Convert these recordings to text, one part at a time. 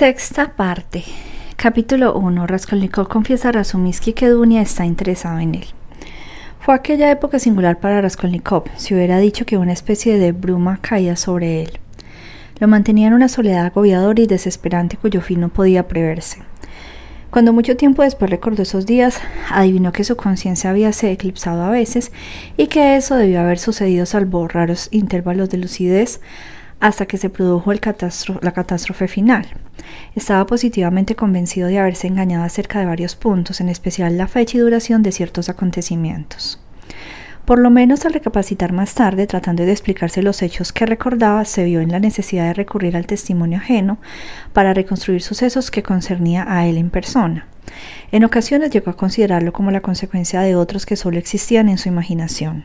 Sexta parte. Capítulo 1. Raskolnikov confiesa a Razumiski que Dunia está interesado en él. Fue aquella época singular para Raskolnikov, si hubiera dicho que una especie de bruma caía sobre él. Lo mantenía en una soledad agobiadora y desesperante cuyo fin no podía preverse. Cuando mucho tiempo después recordó esos días, adivinó que su conciencia había se eclipsado a veces y que eso debió haber sucedido salvo raros intervalos de lucidez hasta que se produjo la catástrofe final. Estaba positivamente convencido de haberse engañado acerca de varios puntos, en especial la fecha y duración de ciertos acontecimientos. Por lo menos al recapacitar más tarde, tratando de explicarse los hechos que recordaba, se vio en la necesidad de recurrir al testimonio ajeno para reconstruir sucesos que concernía a él en persona. En ocasiones llegó a considerarlo como la consecuencia de otros que solo existían en su imaginación.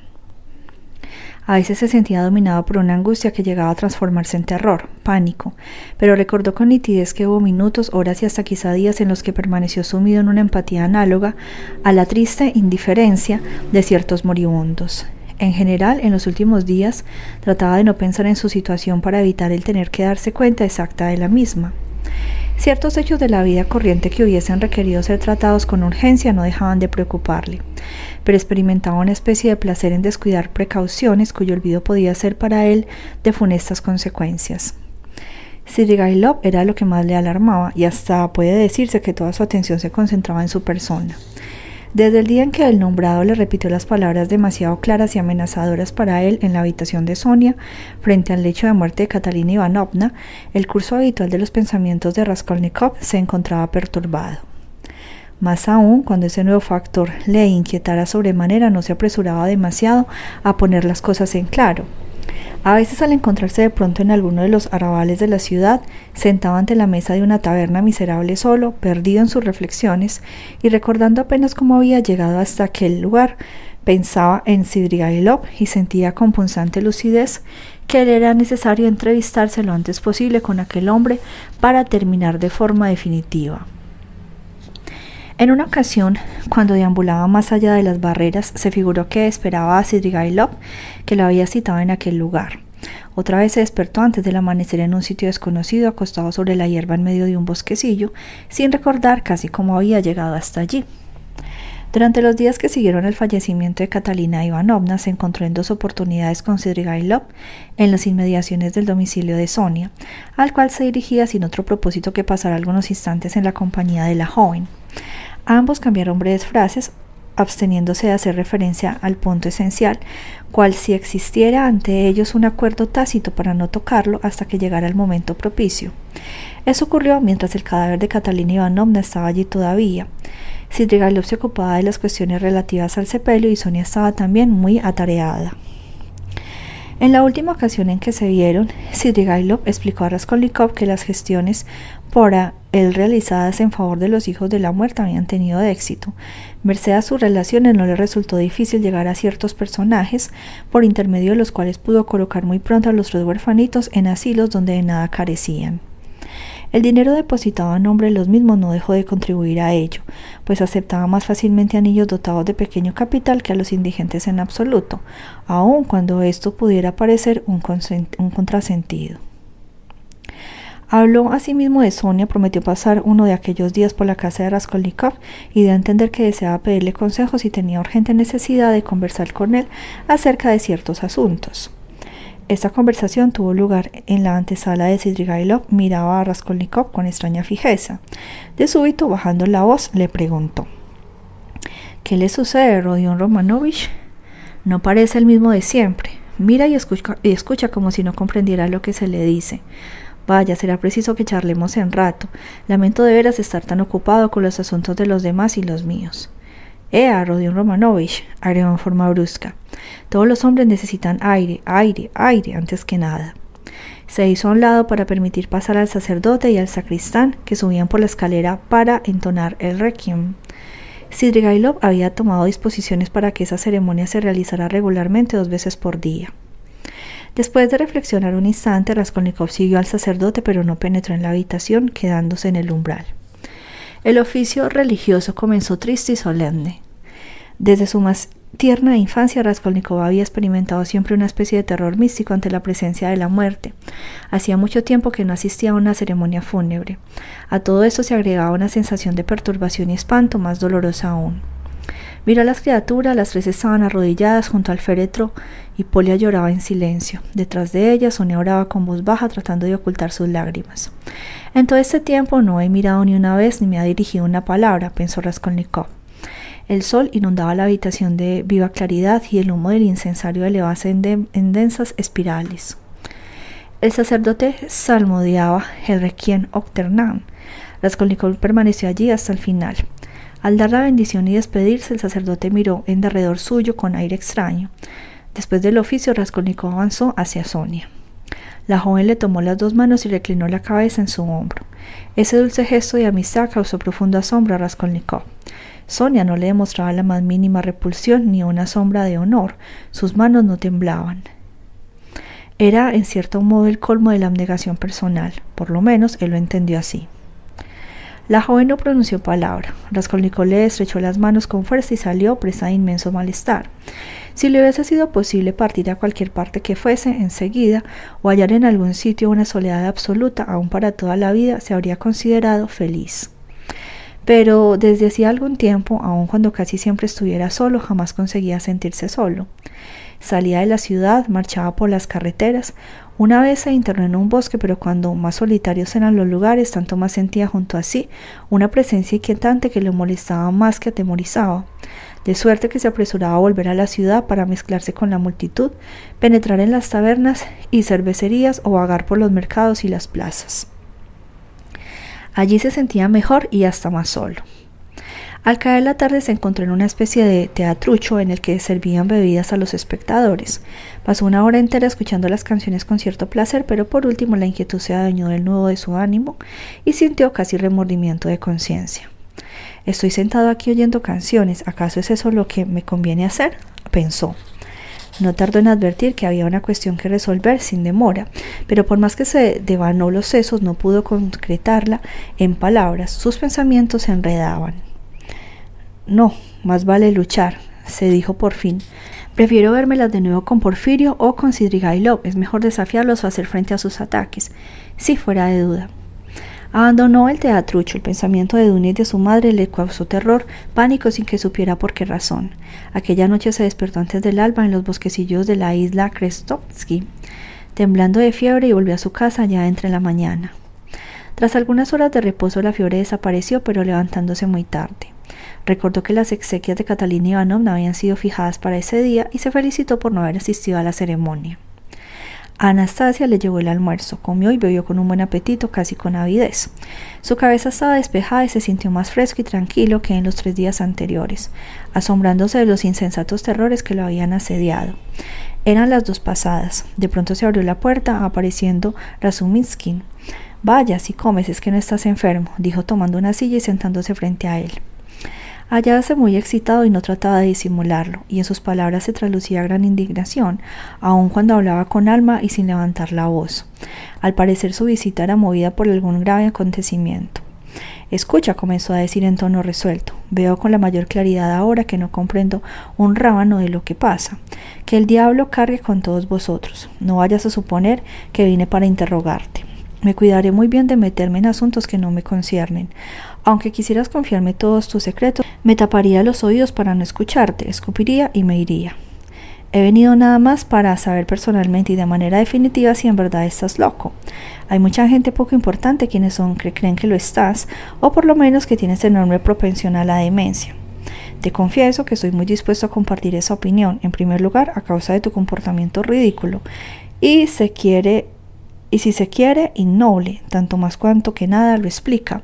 A veces se sentía dominado por una angustia que llegaba a transformarse en terror, pánico, pero recordó con nitidez que hubo minutos, horas y hasta quizá días en los que permaneció sumido en una empatía análoga a la triste indiferencia de ciertos moribundos. En general, en los últimos días, trataba de no pensar en su situación para evitar el tener que darse cuenta exacta de la misma. Ciertos hechos de la vida corriente que hubiesen requerido ser tratados con urgencia no dejaban de preocuparle pero experimentaba una especie de placer en descuidar precauciones cuyo olvido podía ser para él de funestas consecuencias. Sirigailov era lo que más le alarmaba y hasta puede decirse que toda su atención se concentraba en su persona. Desde el día en que el nombrado le repitió las palabras demasiado claras y amenazadoras para él en la habitación de Sonia, frente al lecho de muerte de Catalina Ivanovna, el curso habitual de los pensamientos de Raskolnikov se encontraba perturbado. Más aún, cuando ese nuevo factor le inquietara sobremanera, no se apresuraba demasiado a poner las cosas en claro. A veces al encontrarse de pronto en alguno de los arrabales de la ciudad, sentaba ante la mesa de una taberna miserable solo, perdido en sus reflexiones, y recordando apenas cómo había llegado hasta aquel lugar, pensaba en Sidrigailov y sentía con punzante lucidez que le era necesario entrevistarse lo antes posible con aquel hombre para terminar de forma definitiva. En una ocasión, cuando deambulaba más allá de las barreras, se figuró que esperaba a Sidrigailov, que lo había citado en aquel lugar. Otra vez se despertó antes del amanecer en un sitio desconocido, acostado sobre la hierba en medio de un bosquecillo, sin recordar casi cómo había llegado hasta allí. Durante los días que siguieron el fallecimiento de Catalina Ivanovna, se encontró en dos oportunidades con Sidrigailov en las inmediaciones del domicilio de Sonia, al cual se dirigía sin otro propósito que pasar algunos instantes en la compañía de la joven. Ambos cambiaron breves frases, absteniéndose de hacer referencia al punto esencial, cual si existiera ante ellos un acuerdo tácito para no tocarlo hasta que llegara el momento propicio. Eso ocurrió mientras el cadáver de Catalina Ivanovna estaba allí todavía. Sidrigailov se ocupaba de las cuestiones relativas al sepelio y Sonia estaba también muy atareada. En la última ocasión en que se vieron, Sidrigailov explicó a Raskolnikov que las gestiones por él realizadas en favor de los hijos de la muerte habían tenido éxito. Merced a sus relaciones no le resultó difícil llegar a ciertos personajes, por intermedio de los cuales pudo colocar muy pronto a los tres huerfanitos en asilos donde de nada carecían. El dinero depositado a nombre de los mismos no dejó de contribuir a ello, pues aceptaba más fácilmente a niños dotados de pequeño capital que a los indigentes en absoluto, aun cuando esto pudiera parecer un, contrasentido. Habló asimismo de Sonia, prometió pasar uno de aquellos días por la casa de Raskolnikov y dio entender que deseaba pedirle consejos y tenía urgente necesidad de conversar con él acerca de ciertos asuntos. Esta conversación tuvo lugar en la antesala de Sidrigailov. Miraba a Raskolnikov con extraña fijeza. De súbito, bajando la voz, le preguntó: ¿Qué le sucede, Rodion Romanovich? No parece el mismo de siempre. Mira y escucha, y escucha como si no comprendiera lo que se le dice. Vaya, será preciso que charlemos en rato. Lamento de veras estar tan ocupado con los asuntos de los demás y los míos. Ea, Rodion Romanovich, agregó en forma brusca. Todos los hombres necesitan aire, aire, aire antes que nada. Se hizo a un lado para permitir pasar al sacerdote y al sacristán que subían por la escalera para entonar el requiem. Sidrigailov había tomado disposiciones para que esa ceremonia se realizara regularmente dos veces por día. Después de reflexionar un instante, Raskolnikov siguió al sacerdote, pero no penetró en la habitación, quedándose en el umbral. El oficio religioso comenzó triste y solemne. Desde su, tierna infancia, Raskolnikov había experimentado siempre una especie de terror místico ante la presencia de la muerte. Hacía mucho tiempo que no asistía a una ceremonia fúnebre. A todo esto se agregaba una sensación de perturbación y espanto más dolorosa aún. Miró a las criaturas, las tres estaban arrodilladas junto al féretro y Polia lloraba en silencio. Detrás de ella, Sonia oraba con voz baja tratando de ocultar sus lágrimas. En todo este tiempo no he mirado ni una vez ni me ha dirigido una palabra, pensó Raskolnikov. El sol inundaba la habitación de viva claridad y el humo del incensario elevase en, en densas espirales. El sacerdote salmodiaba el requiem octernam. Raskolnikov permaneció allí hasta el final. Al dar la bendición y despedirse, el sacerdote miró en derredor suyo con aire extraño. Después del oficio, Raskolnikov avanzó hacia Sonia. La joven le tomó las dos manos y reclinó la cabeza en su hombro. Ese dulce gesto de amistad causó profundo asombro a Raskolnikov. Sonia no le demostraba la más mínima repulsión ni una sombra de honor. Sus manos no temblaban. Era, en cierto modo, el colmo de la abnegación personal. Por lo menos él lo entendió así. La joven no pronunció palabra. Raskolnikov le estrechó las manos con fuerza y salió presa de inmenso malestar. Si le hubiese sido posible partir a cualquier parte que fuese enseguida o hallar en algún sitio una soledad absoluta, aún para toda la vida, se habría considerado feliz. Pero desde hacía algún tiempo, aun cuando casi siempre estuviera solo, jamás conseguía sentirse solo. Salía de la ciudad, marchaba por las carreteras. Una vez se internó en un bosque, pero cuando más solitarios eran los lugares, tanto más sentía junto a sí una presencia inquietante que le molestaba más que atemorizaba. De suerte que se apresuraba a volver a la ciudad para mezclarse con la multitud, penetrar en las tabernas y cervecerías o vagar por los mercados y las plazas. Allí se sentía mejor y hasta más solo. Al caer la tarde se encontró en una especie de teatrucho en el que servían bebidas a los espectadores. Pasó una hora entera escuchando las canciones con cierto placer, pero por último la inquietud se adueñó del nudo de su ánimo y sintió casi remordimiento de conciencia. Estoy sentado aquí oyendo canciones, ¿acaso es eso lo que me conviene hacer? pensó. No tardó en advertir que había una cuestión que resolver sin demora, pero por más que se devanó los sesos no pudo concretarla en palabras, sus pensamientos se enredaban. No, más vale luchar, se dijo por fin. Prefiero vérmelas de nuevo con Porfirio o con Sidrigailov. Es mejor desafiarlos o hacer frente a sus ataques. Si fuera de duda. Abandonó el teatrucho. El pensamiento de Dunia y de su madre le causó terror, pánico sin que supiera por qué razón. Aquella noche se despertó antes del alba en los bosquecillos de la isla Krestovsky, temblando de fiebre y volvió a su casa ya entre la mañana. Tras algunas horas de reposo la fiebre desapareció, pero levantándose muy tarde. Recordó que las exequias de Catalina Ivanovna habían sido fijadas para ese día y se felicitó por no haber asistido a la ceremonia. Anastasia le llevó el almuerzo, comió y bebió con un buen apetito, casi con avidez. Su cabeza estaba despejada y se sintió más fresco y tranquilo que en los tres días anteriores, asombrándose de los insensatos terrores que lo habían asediado. Eran las dos pasadas. De pronto se abrió la puerta, apareciendo Razuminskin. Vaya, si comes es que no estás enfermo, dijo tomando una silla y sentándose frente a él. Hallábase muy excitado y no trataba de disimularlo, y en sus palabras se traslucía gran indignación, aun cuando hablaba con alma y sin levantar la voz. Al parecer su visita era movida por algún grave acontecimiento. Escucha, comenzó a decir en tono resuelto. Veo con la mayor claridad ahora que no comprendo un rábano de lo que pasa. Que el diablo cargue con todos vosotros. No vayas a suponer que vine para interrogarte. Me cuidaré muy bien de meterme en asuntos que no me conciernen. Aunque quisieras confiarme todos tus secretos, me taparía los oídos para no escucharte, escupiría y me iría. He venido nada más para saber personalmente y de manera definitiva si en verdad estás loco. Hay mucha gente poco importante quienes son que creen que lo estás, o por lo menos que tienes enorme propensión a la demencia. Te confieso que estoy muy dispuesto a compartir esa opinión, en primer lugar a causa de tu comportamiento ridículo, y se quiere y si se quiere, innoble, tanto más cuanto que nada lo explica,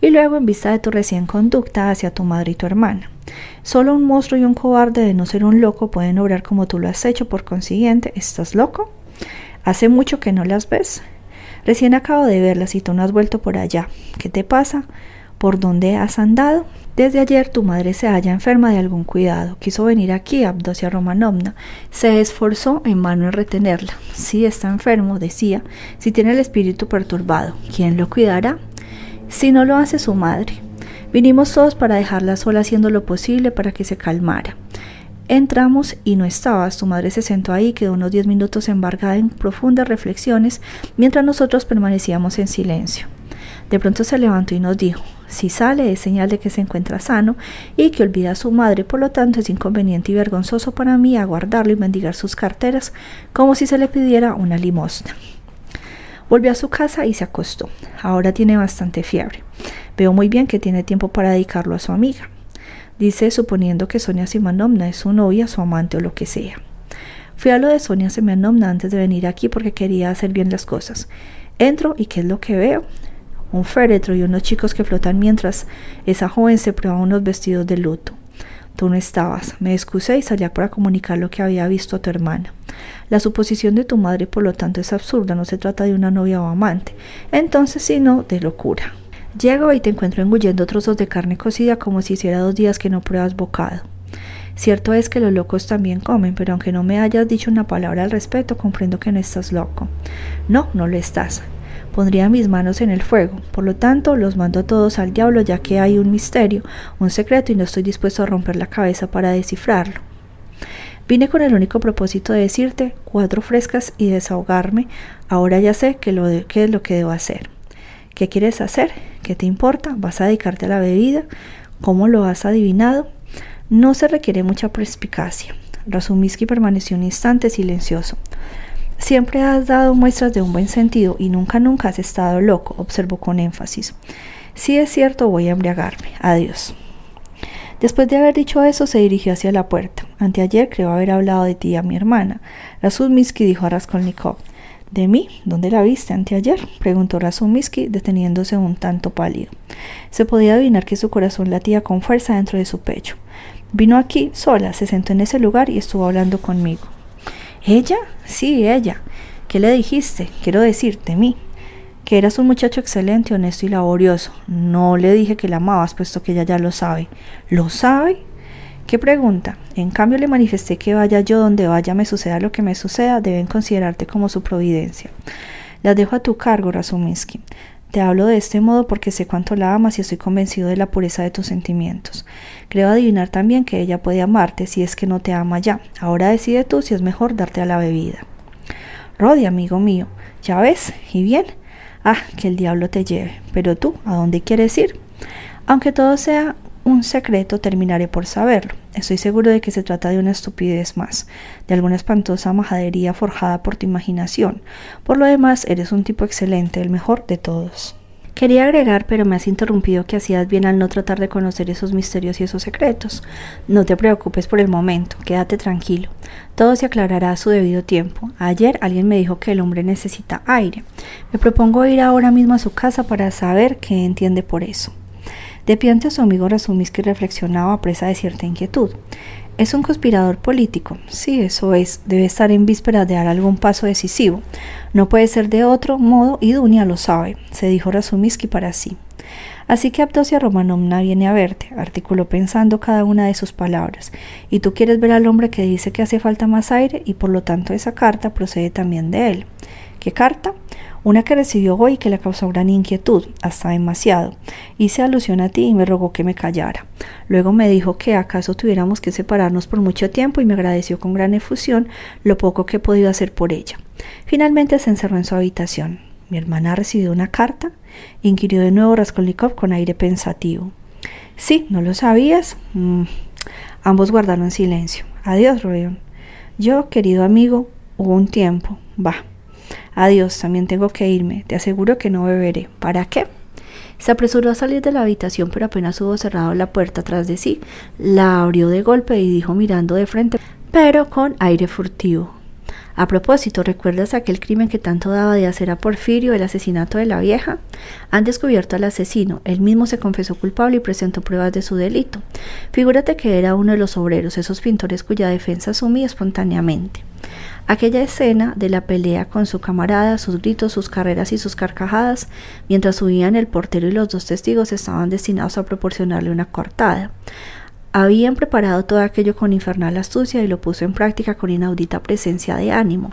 y luego en vista de tu recién conducta hacia tu madre y tu hermana. Solo un monstruo y un cobarde de no ser un loco pueden obrar como tú lo has hecho, por consiguiente, ¿estás loco? ¿Hace mucho que no las ves? Recién acabo de verlas y tú no has vuelto por allá. ¿Qué te pasa? ¿Por dónde has andado? Desde ayer tu madre se halla enferma de algún cuidado. Quiso venir aquí, Abdosia Romanovna. Se esforzó en vano en retenerla. Si está enfermo, decía, si tiene el espíritu perturbado, ¿quién lo cuidará? Si no lo hace su madre. Vinimos todos para dejarla sola haciendo lo posible para que se calmara. Entramos y no estabas. Tu madre se sentó ahí, quedó unos diez minutos embargada en profundas reflexiones, mientras nosotros permanecíamos en silencio. De pronto se levantó y nos dijo, si sale es señal de que se encuentra sano y que olvida a su madre, por lo tanto es inconveniente y vergonzoso para mí aguardarlo y mendigar sus carteras como si se le pidiera una limosna. Volvió a su casa y se acostó. Ahora tiene bastante fiebre. Veo muy bien que tiene tiempo para dedicarlo a su amiga. Dice suponiendo que Sonia Simanovna es su novia, su amante o lo que sea. Fui a lo de Sonia Simanovna antes de venir aquí porque quería hacer bien las cosas. Entro y ¿qué es lo que veo? Un féretro y unos chicos que flotan mientras esa joven se prueba unos vestidos de luto. Tú no estabas. Me excusé y salí para comunicar lo que había visto a tu hermana. La suposición de tu madre, por lo tanto, es absurda. No se trata de una novia o amante. Entonces, sino de locura. Llego y te encuentro engullendo trozos de carne cocida como si hiciera dos días que no pruebas bocado. Cierto es que los locos también comen, pero aunque no me hayas dicho una palabra al respecto, comprendo que no estás loco. No, no lo estás pondría mis manos en el fuego. Por lo tanto, los mando a todos al diablo ya que hay un misterio, un secreto y no estoy dispuesto a romper la cabeza para descifrarlo. Vine con el único propósito de decirte cuatro frescas y desahogarme. Ahora ya sé lo qué es lo que debo hacer. ¿Qué quieres hacer? ¿Qué te importa? ¿Vas a dedicarte a la bebida? ¿Cómo lo has adivinado? No se requiere mucha perspicacia. Razumiski permaneció un instante silencioso. Siempre has dado muestras de un buen sentido y nunca, nunca has estado loco, observó con énfasis. Si es cierto, voy a embriagarme. Adiós. Después de haber dicho eso, se dirigió hacia la puerta. Anteayer creo haber hablado de ti a mi hermana. Razumiski dijo a Raskolnikov. ¿De mí? ¿Dónde la viste anteayer? preguntó Razumiski, deteniéndose un tanto pálido. Se podía adivinar que su corazón latía con fuerza dentro de su pecho. Vino aquí sola, se sentó en ese lugar y estuvo hablando conmigo. ¿Ella? Sí, ella. ¿Qué le dijiste? Quiero decirte, mí. Que eras un muchacho excelente, honesto y laborioso. No le dije que la amabas, puesto que ella ya lo sabe. ¿Lo sabe? ¿Qué pregunta? En cambio le manifesté que vaya yo donde vaya, me suceda lo que me suceda, deben considerarte como su providencia. Las dejo a tu cargo, Razuminsky. Te hablo de este modo porque sé cuánto la amas y estoy convencido de la pureza de tus sentimientos. Creo adivinar también que ella puede amarte si es que no te ama ya. Ahora decide tú si es mejor darte a la bebida. Rodi, amigo mío, ya ves, y bien. Ah, que el diablo te lleve. Pero tú, ¿a dónde quieres ir? Aunque todo sea un secreto, terminaré por saberlo. Estoy seguro de que se trata de una estupidez más, de alguna espantosa majadería forjada por tu imaginación. Por lo demás, eres un tipo excelente, el mejor de todos. Quería agregar, pero me has interrumpido que hacías bien al no tratar de conocer esos misterios y esos secretos. No te preocupes por el momento, quédate tranquilo. Todo se aclarará a su debido tiempo. Ayer alguien me dijo que el hombre necesita aire. Me propongo ir ahora mismo a su casa para saber qué entiende por eso. De pie ante su amigo Razumiski reflexionaba presa de cierta inquietud. ¿Es un conspirador político? Sí, eso es. Debe estar en vísperas de dar algún paso decisivo. No puede ser de otro modo y Dunia lo sabe, se dijo Razumiski para sí. Así que Abdosia Romanovna viene a verte, articuló pensando cada una de sus palabras. Y tú quieres ver al hombre que dice que hace falta más aire y por lo tanto esa carta procede también de él. ¿Qué carta? Una que recibió hoy que le causó gran inquietud, hasta demasiado. Hice alusión a ti y me rogó que me callara. Luego me dijo que acaso tuviéramos que separarnos por mucho tiempo y me agradeció con gran efusión lo poco que he podido hacer por ella. Finalmente se encerró en su habitación. ¿Mi hermana ha recibido una carta? inquirió de nuevo Raskolnikov con aire pensativo. Sí, ¿no lo sabías? Mm. Ambos guardaron silencio. Adiós, Rodion. Yo, querido amigo, hubo un tiempo. Va. Adiós, también tengo que irme. Te aseguro que no beberé. ¿Para qué? Se apresuró a salir de la habitación, pero apenas hubo cerrado la puerta tras de sí, la abrió de golpe y dijo mirando de frente, pero con aire furtivo. A propósito, ¿recuerdas aquel crimen que tanto daba de hacer a Porfirio, el asesinato de la vieja? Han descubierto al asesino, él mismo se confesó culpable y presentó pruebas de su delito. Figúrate que era uno de los obreros, esos pintores cuya defensa asumía espontáneamente. Aquella escena de la pelea con su camarada, sus gritos, sus carreras y sus carcajadas, mientras subían el portero y los dos testigos estaban destinados a proporcionarle una cortada. Habían preparado todo aquello con infernal astucia y lo puso en práctica con inaudita presencia de ánimo.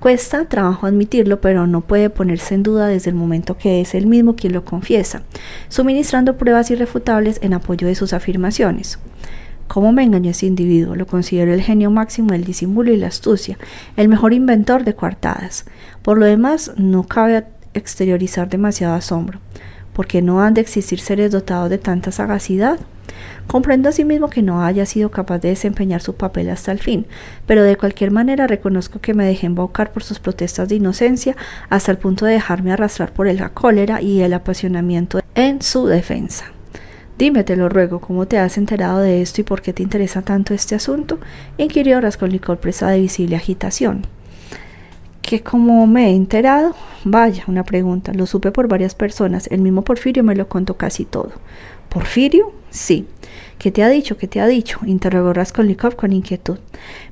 Cuesta trabajo admitirlo, pero no puede ponerse en duda desde el momento que es él mismo quien lo confiesa, suministrando pruebas irrefutables en apoyo de sus afirmaciones. ¿Cómo me engañó ese individuo? Lo considero el genio máximo del disimulo y la astucia, el mejor inventor de coartadas. Por lo demás, no cabe exteriorizar demasiado asombro, porque no han de existir seres dotados de tanta sagacidad. Comprendo asimismo que no haya sido capaz de desempeñar su papel hasta el fin, pero de cualquier manera reconozco que me dejé embaucar por sus protestas de inocencia hasta el punto de dejarme arrastrar por la cólera y el apasionamiento en su defensa. Dime, te lo ruego, ¿cómo te has enterado de esto y por qué te interesa tanto este asunto? inquirió Raskolnikov presa de visible agitación. ¿Que cómo me he enterado? Vaya, una pregunta. Lo supe por varias personas. El mismo Porfirio me lo contó casi todo. ¿Porfirio? Sí. ¿Qué te ha dicho? ¿Qué te ha dicho? interrogó Raskolnikov con inquietud.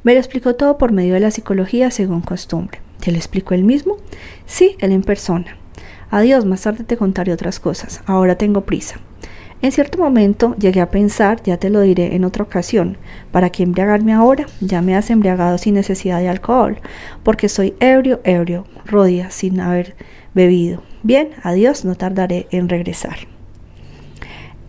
Me lo explicó todo por medio de la psicología según costumbre. ¿Te lo explicó él mismo? Sí, él en persona. Adiós, más tarde te contaré otras cosas. Ahora tengo prisa. En cierto momento llegué a pensar, ya te lo diré en otra ocasión, ¿para qué embriagarme ahora? Ya me has embriagado sin necesidad de alcohol, porque soy ebrio, ebrio, rodia, sin haber bebido. Bien, adiós, no tardaré en regresar.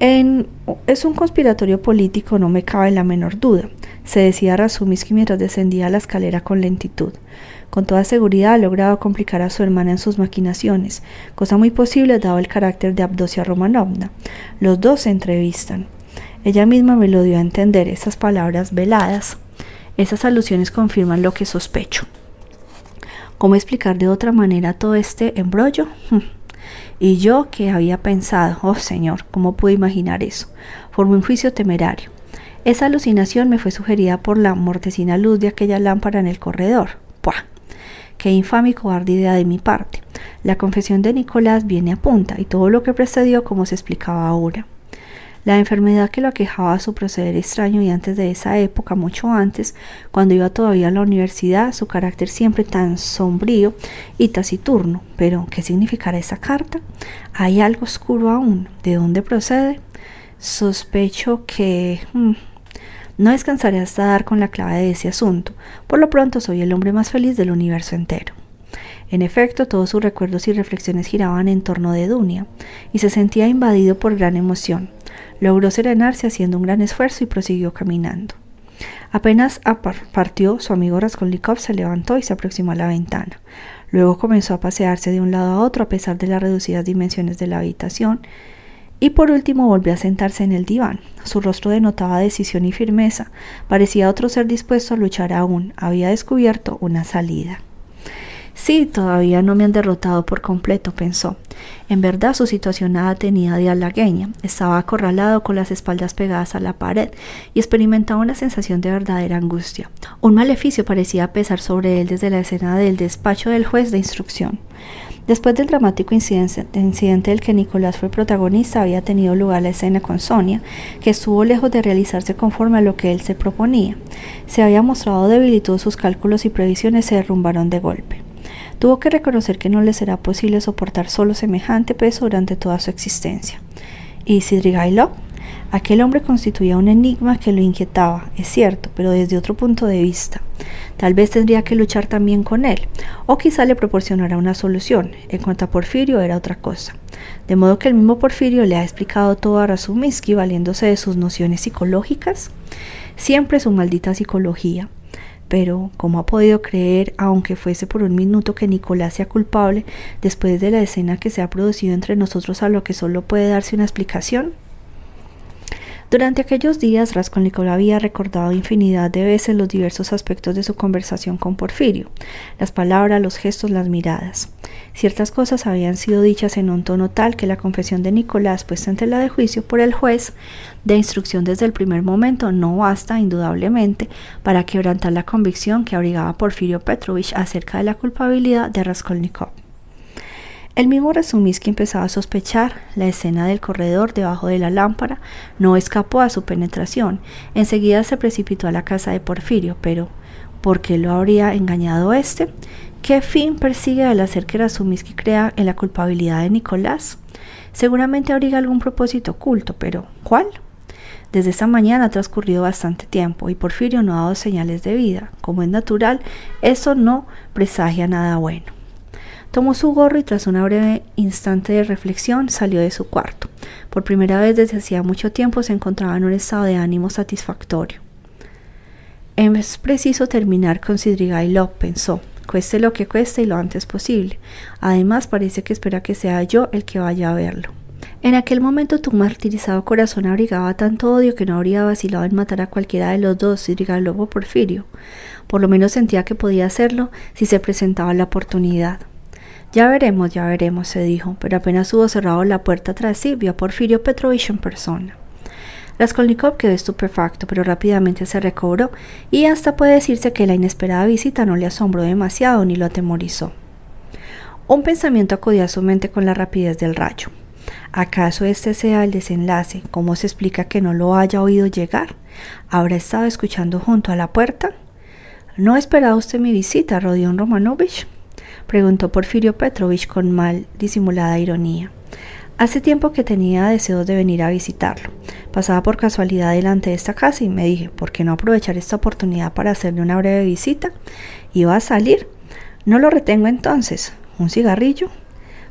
En, es un conspiratorio político, no me cabe la menor duda, se decía Razumiski mientras descendía la escalera con lentitud. Con toda seguridad ha logrado complicar a su hermana en sus maquinaciones, cosa muy posible dado el carácter de Abdosia Romanovna. Los dos se entrevistan. Ella misma me lo dio a entender, esas palabras veladas, esas alusiones confirman lo que sospecho. ¿Cómo explicar de otra manera todo este embrollo? Hm. Y yo que había pensado, oh Señor, ¿cómo pude imaginar eso? Formé un juicio temerario. Esa alucinación me fue sugerida por la mortecina luz de aquella lámpara en el corredor. ¡Puah! Qué infame y cobarde idea de mi parte. La confesión de Nicolás viene a punta y todo lo que precedió como se explicaba ahora. La enfermedad que lo aquejaba a su proceder extraño y antes de esa época, mucho antes, cuando iba todavía a la universidad, su carácter siempre tan sombrío y taciturno. Pero, ¿qué significará esa carta? Hay algo oscuro aún. ¿De dónde procede? Sospecho que... Hmm, no descansaré hasta dar con la clave de ese asunto. Por lo pronto soy el hombre más feliz del universo entero. En efecto, todos sus recuerdos y reflexiones giraban en torno de Dunia, y se sentía invadido por gran emoción. Logró serenarse haciendo un gran esfuerzo y prosiguió caminando. Apenas partió, su amigo Raskolnikov se levantó y se aproximó a la ventana. Luego comenzó a pasearse de un lado a otro a pesar de las reducidas dimensiones de la habitación y por último volvió a sentarse en el diván. Su rostro denotaba decisión y firmeza. Parecía otro ser dispuesto a luchar aún. Había descubierto una salida. Sí, todavía no me han derrotado por completo, pensó. En verdad su situación nada tenía de halagueña. Estaba acorralado con las espaldas pegadas a la pared y experimentaba una sensación de verdadera angustia. Un maleficio parecía pesar sobre él desde la escena del despacho del juez de instrucción. Después del dramático incidente, del que Nicolás fue protagonista, había tenido lugar la escena con Sonia, que estuvo lejos de realizarse conforme a lo que él se proponía. Se había mostrado todos sus cálculos y previsiones se derrumbaron de golpe. Tuvo que reconocer que no le será posible soportar solo semejante peso durante toda su existencia. ¿Y Sidrigailov? Aquel hombre constituía un enigma que lo inquietaba, es cierto, pero desde otro punto de vista. Tal vez tendría que luchar también con él, o quizá le proporcionara una solución. En cuanto a Porfirio era otra cosa. De modo que el mismo Porfirio le ha explicado todo a Razuminsky valiéndose de sus nociones psicológicas. Siempre su maldita psicología. Pero, ¿cómo ha podido creer, aunque fuese por un minuto, que Nicolás sea culpable después de la escena que se ha producido entre nosotros a lo que solo puede darse una explicación? Durante aquellos días, Raskolnikov había recordado infinidad de veces los diversos aspectos de su conversación con Porfirio, las palabras, los gestos, las miradas. Ciertas cosas habían sido dichas en un tono tal que la confesión de Nicolás, puesta ante la de juicio por el juez de instrucción desde el primer momento, no basta, indudablemente, para quebrantar la convicción que abrigaba Porfirio Petrovich acerca de la culpabilidad de Raskolnikov. El mismo Razumiski empezaba a sospechar. La escena del corredor debajo de la lámpara no escapó a su penetración. Enseguida se precipitó a la casa de Porfirio, pero ¿por qué lo habría engañado este? ¿Qué fin persigue al hacer que Razumiski crea en la culpabilidad de Nicolás? Seguramente abriga algún propósito oculto, pero ¿cuál? Desde esa mañana ha transcurrido bastante tiempo y Porfirio no ha dado señales de vida. Como es natural, eso no presagia nada bueno. Tomó su gorro y tras una breve instante de reflexión salió de su cuarto. Por primera vez desde hacía mucho tiempo se encontraba en un estado de ánimo satisfactorio. Es preciso terminar con Sidrigailov, pensó, cueste lo que cueste y lo antes posible. Además, parece que espera que sea yo el que vaya a verlo. En aquel momento tu martirizado corazón abrigaba tanto odio que no habría vacilado en matar a cualquiera de los dos, Sidrigailov o Porfirio. Por lo menos sentía que podía hacerlo si se presentaba la oportunidad. Ya veremos, ya veremos, se dijo, pero apenas hubo cerrado la puerta tras sí, vio a Porfirio Petrovich en persona. Raskolnikov quedó estupefacto, pero rápidamente se recobró, y hasta puede decirse que la inesperada visita no le asombró demasiado ni lo atemorizó. Un pensamiento acudía a su mente con la rapidez del rayo. ¿Acaso este sea el desenlace? ¿Cómo se explica que no lo haya oído llegar? ¿Habrá estado escuchando junto a la puerta? ¿No esperaba usted mi visita, Rodion Romanovich? Preguntó Porfirio Petrovich con mal disimulada ironía. Hace tiempo que tenía deseos de venir a visitarlo. Pasaba por casualidad delante de esta casa y me dije, ¿por qué no aprovechar esta oportunidad para hacerle una breve visita? Iba a salir. No lo retengo entonces. ¿Un cigarrillo?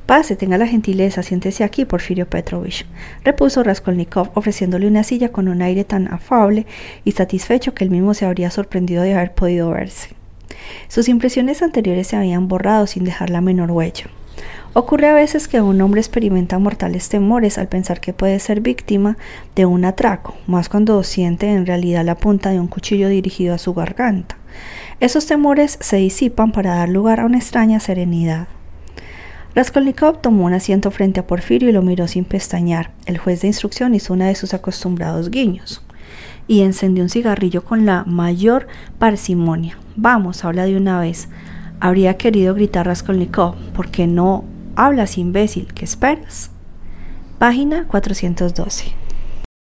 Pase, tenga la gentileza, siéntese aquí, Porfirio Petrovich, repuso Raskolnikov, ofreciéndole una silla con un aire tan afable y satisfecho que él mismo se habría sorprendido de haber podido verse. Sus impresiones anteriores se habían borrado sin dejar la menor huella. Ocurre a veces que un hombre experimenta mortales temores al pensar que puede ser víctima de un atraco, más cuando siente en realidad la punta de un cuchillo dirigido a su garganta. Esos temores se disipan para dar lugar a una extraña serenidad. Raskolnikov tomó un asiento frente a Porfirio y lo miró sin pestañear. El juez de instrucción hizo una de sus acostumbrados guiños y encendió un cigarrillo con la mayor parsimonia. Vamos, habla de una vez. Habría querido gritar Raskolnikov. ¿Por qué no hablas, imbécil? ¿Qué esperas? Página 412.